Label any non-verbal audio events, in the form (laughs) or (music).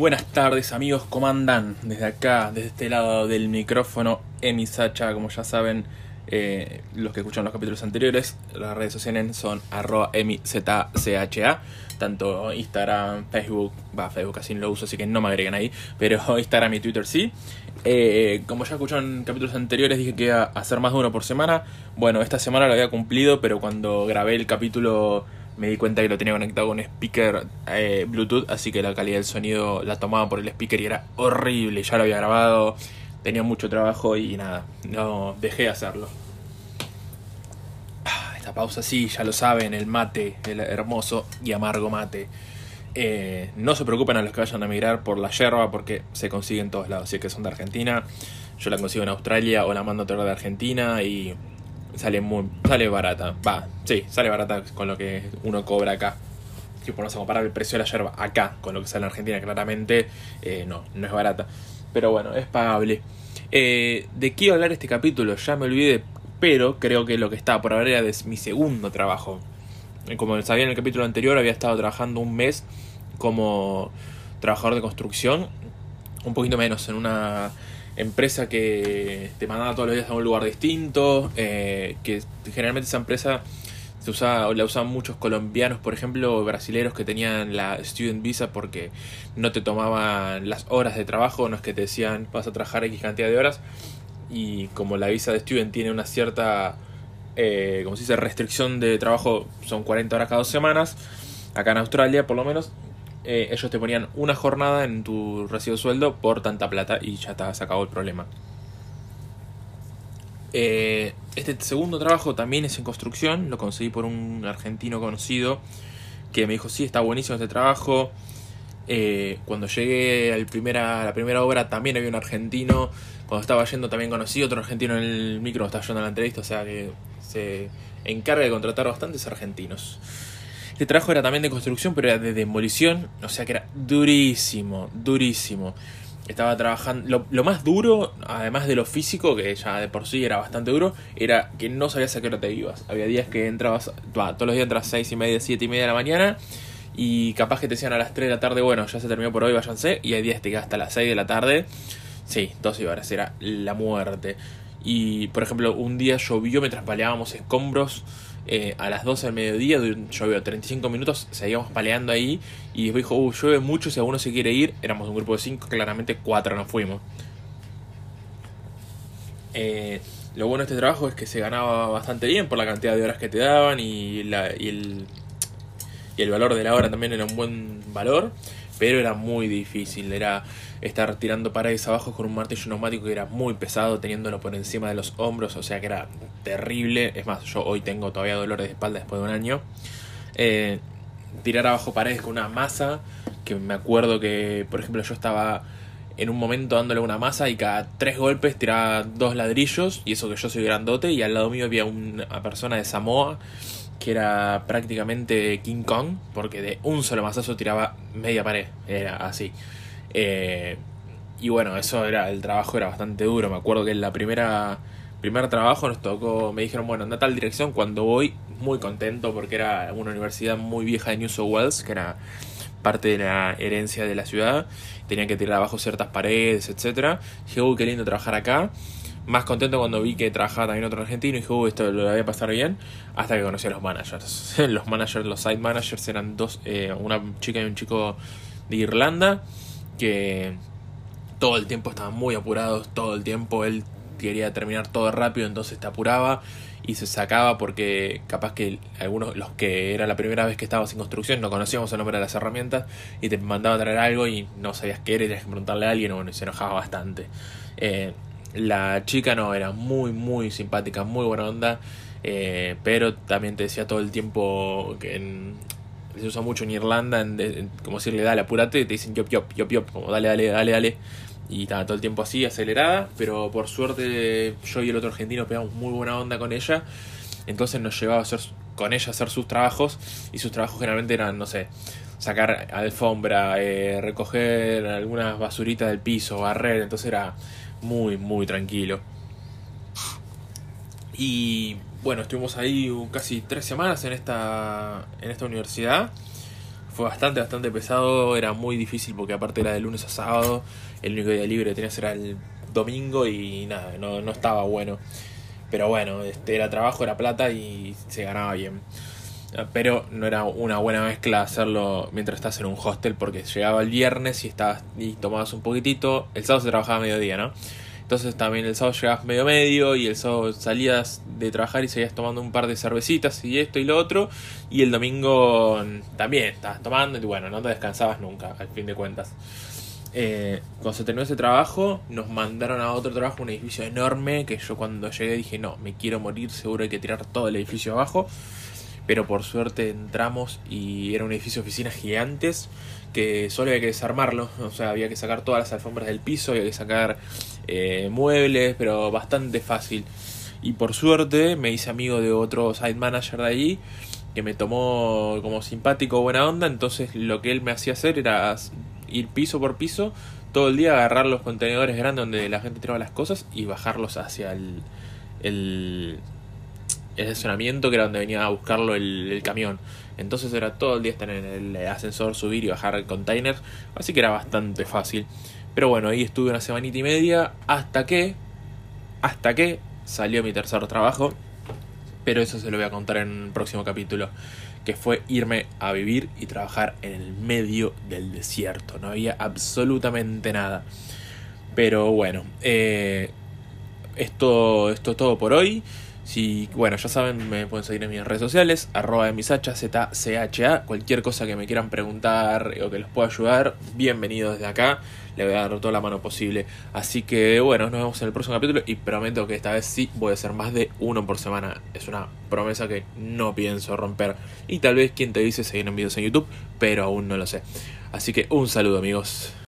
Buenas tardes amigos, ¿cómo andan? Desde acá, desde este lado del micrófono, Emi Sacha, como ya saben, eh, los que escuchan los capítulos anteriores, las redes sociales son arroba emizcha, tanto Instagram, Facebook, va, Facebook casi no lo uso, así que no me agreguen ahí, pero (laughs) Instagram y Twitter sí. Eh, como ya escucharon capítulos anteriores, dije que iba a hacer más de uno por semana. Bueno, esta semana lo había cumplido, pero cuando grabé el capítulo me di cuenta que lo tenía conectado con un speaker eh, Bluetooth, así que la calidad del sonido la tomaba por el speaker y era horrible. Ya lo había grabado, tenía mucho trabajo y nada, no dejé de hacerlo. Ah, esta pausa sí, ya lo saben, el mate, el hermoso y amargo mate. Eh, no se preocupen a los que vayan a migrar por la yerba porque se consigue en todos lados. Si es que son de Argentina, yo la consigo en Australia o la mando a traer de Argentina y sale muy sale barata. Va, sí, sale barata con lo que uno cobra acá. Si ponemos a comparar el precio de la yerba acá con lo que sale en Argentina, claramente eh, no, no es barata. Pero bueno, es pagable. Eh, ¿De qué hablar este capítulo? Ya me olvidé, pero creo que lo que estaba por hablar era de mi segundo trabajo. Eh, como sabía en el capítulo anterior, había estado trabajando un mes como trabajador de construcción, un poquito menos en una empresa que te mandaba todos los días a un lugar distinto, eh, que generalmente esa empresa se usaba, la usaban muchos colombianos, por ejemplo, brasileños que tenían la student visa porque no te tomaban las horas de trabajo, no es que te decían vas a trabajar X cantidad de horas, y como la visa de student tiene una cierta, eh, como se dice, restricción de trabajo, son 40 horas cada dos semanas, acá en Australia por lo menos, eh, ellos te ponían una jornada en tu recibo de sueldo por tanta plata y ya está, se acabó el problema. Eh, este segundo trabajo también es en construcción, lo conseguí por un argentino conocido que me dijo, sí, está buenísimo este trabajo. Eh, cuando llegué al primera, a la primera obra también había un argentino, cuando estaba yendo también conocí otro argentino en el micro, estaba yendo a la entrevista, o sea que se encarga de contratar bastantes argentinos. Este trabajo era también de construcción, pero era de demolición, o sea que era durísimo, durísimo. Estaba trabajando. Lo, más duro, además de lo físico, que ya de por sí era bastante duro, era que no sabías a qué hora te ibas. Había días que entrabas, todos los días entras a 6 y media, 7 y media de la mañana, y capaz que te decían a las 3 de la tarde, bueno, ya se terminó por hoy, váyanse, y hay días que te quedas hasta las 6 de la tarde. Sí, 12 horas, era la muerte. Y por ejemplo, un día llovió mientras paleábamos escombros eh, a las 12 del mediodía, llovió 35 minutos, seguíamos paleando ahí y después dijo, uh, llueve mucho, si alguno se quiere ir, éramos un grupo de 5, claramente 4 nos fuimos. Eh, lo bueno de este trabajo es que se ganaba bastante bien por la cantidad de horas que te daban y, la, y, el, y el valor de la hora también era un buen valor pero era muy difícil, era estar tirando paredes abajo con un martillo neumático que era muy pesado, teniéndolo por encima de los hombros, o sea que era terrible, es más, yo hoy tengo todavía dolores de espalda después de un año. Eh, tirar abajo paredes con una masa, que me acuerdo que, por ejemplo, yo estaba en un momento dándole una masa y cada tres golpes tiraba dos ladrillos, y eso que yo soy grandote, y al lado mío había una persona de Samoa que era prácticamente King Kong, porque de un solo mazazo tiraba media pared, era así. Eh, y bueno, eso era, el trabajo era bastante duro, me acuerdo que en la primera primer trabajo nos tocó, me dijeron, bueno, anda a tal dirección, cuando voy, muy contento porque era una universidad muy vieja de New South Wales, que era parte de la herencia de la ciudad, tenía que tirar abajo ciertas paredes, etcétera. Dije, uy, qué lindo trabajar acá más contento cuando vi que trabajaba también otro argentino y dije, uh, esto lo voy a pasar bien, hasta que conocí a los managers. (laughs) los managers, los side managers eran dos, eh, una chica y un chico de Irlanda, que todo el tiempo estaban muy apurados, todo el tiempo él quería terminar todo rápido, entonces te apuraba y se sacaba porque capaz que algunos, los que era la primera vez que estabas en construcción, no conocíamos el nombre de las herramientas y te mandaba a traer algo y no sabías qué era y tenías que preguntarle a alguien, bueno, y se enojaba bastante. Eh, la chica no, era muy, muy simpática, muy buena onda, eh, pero también te decía todo el tiempo que se usa mucho en Irlanda, en, como decirle, dale, apúrate, te dicen yop, yop, yop, como dale, dale, dale, dale. Y estaba todo el tiempo así, acelerada, pero por suerte yo y el otro argentino pegamos muy buena onda con ella, entonces nos llevaba a hacer, con ella a hacer sus trabajos, y sus trabajos generalmente eran, no sé, sacar alfombra, eh, recoger algunas basuritas del piso, barrer, entonces era muy, muy tranquilo. Y bueno, estuvimos ahí casi tres semanas en esta, en esta universidad. fue bastante, bastante pesado. Era muy difícil porque aparte era de lunes a sábado. El único día libre que tenías era el domingo y nada, no, no estaba bueno. Pero bueno, este era trabajo, era plata y se ganaba bien. Pero no era una buena mezcla hacerlo mientras estás en un hostel porque llegaba el viernes y estabas y tomabas un poquitito. El sábado se trabajaba a mediodía, ¿no? Entonces también el sábado llegabas medio medio y el sábado salías de trabajar y seguías tomando un par de cervecitas y esto y lo otro. Y el domingo también estabas tomando y bueno, no te descansabas nunca, al fin de cuentas. Eh, cuando se terminó ese trabajo, nos mandaron a otro trabajo, un edificio enorme, que yo cuando llegué dije, no, me quiero morir, seguro hay que tirar todo el edificio abajo. Pero por suerte entramos y era un edificio de oficinas gigantes que solo había que desarmarlo, o sea, había que sacar todas las alfombras del piso, había que sacar eh, muebles, pero bastante fácil. Y por suerte me hice amigo de otro site manager de allí que me tomó como simpático, buena onda, entonces lo que él me hacía hacer era ir piso por piso todo el día, agarrar los contenedores grandes donde la gente tiraba las cosas y bajarlos hacia el, el, el estacionamiento que era donde venía a buscarlo el, el, camión. Entonces era todo el día estar en el ascensor, subir y bajar el container, así que era bastante fácil. Pero bueno, ahí estuve una semanita y media hasta que, hasta que salió mi tercer trabajo. Pero eso se lo voy a contar en un próximo capítulo. Que fue irme a vivir y trabajar en el medio del desierto. No había absolutamente nada. Pero bueno, eh, esto, esto es todo por hoy. Si, bueno, ya saben, me pueden seguir en mis redes sociales, arroba emisacha, ZCHA, cualquier cosa que me quieran preguntar o que los pueda ayudar, bienvenidos desde acá, le voy a dar toda la mano posible. Así que bueno, nos vemos en el próximo capítulo y prometo que esta vez sí voy a hacer más de uno por semana. Es una promesa que no pienso romper. Y tal vez quien te dice seguir en videos en YouTube, pero aún no lo sé. Así que un saludo amigos.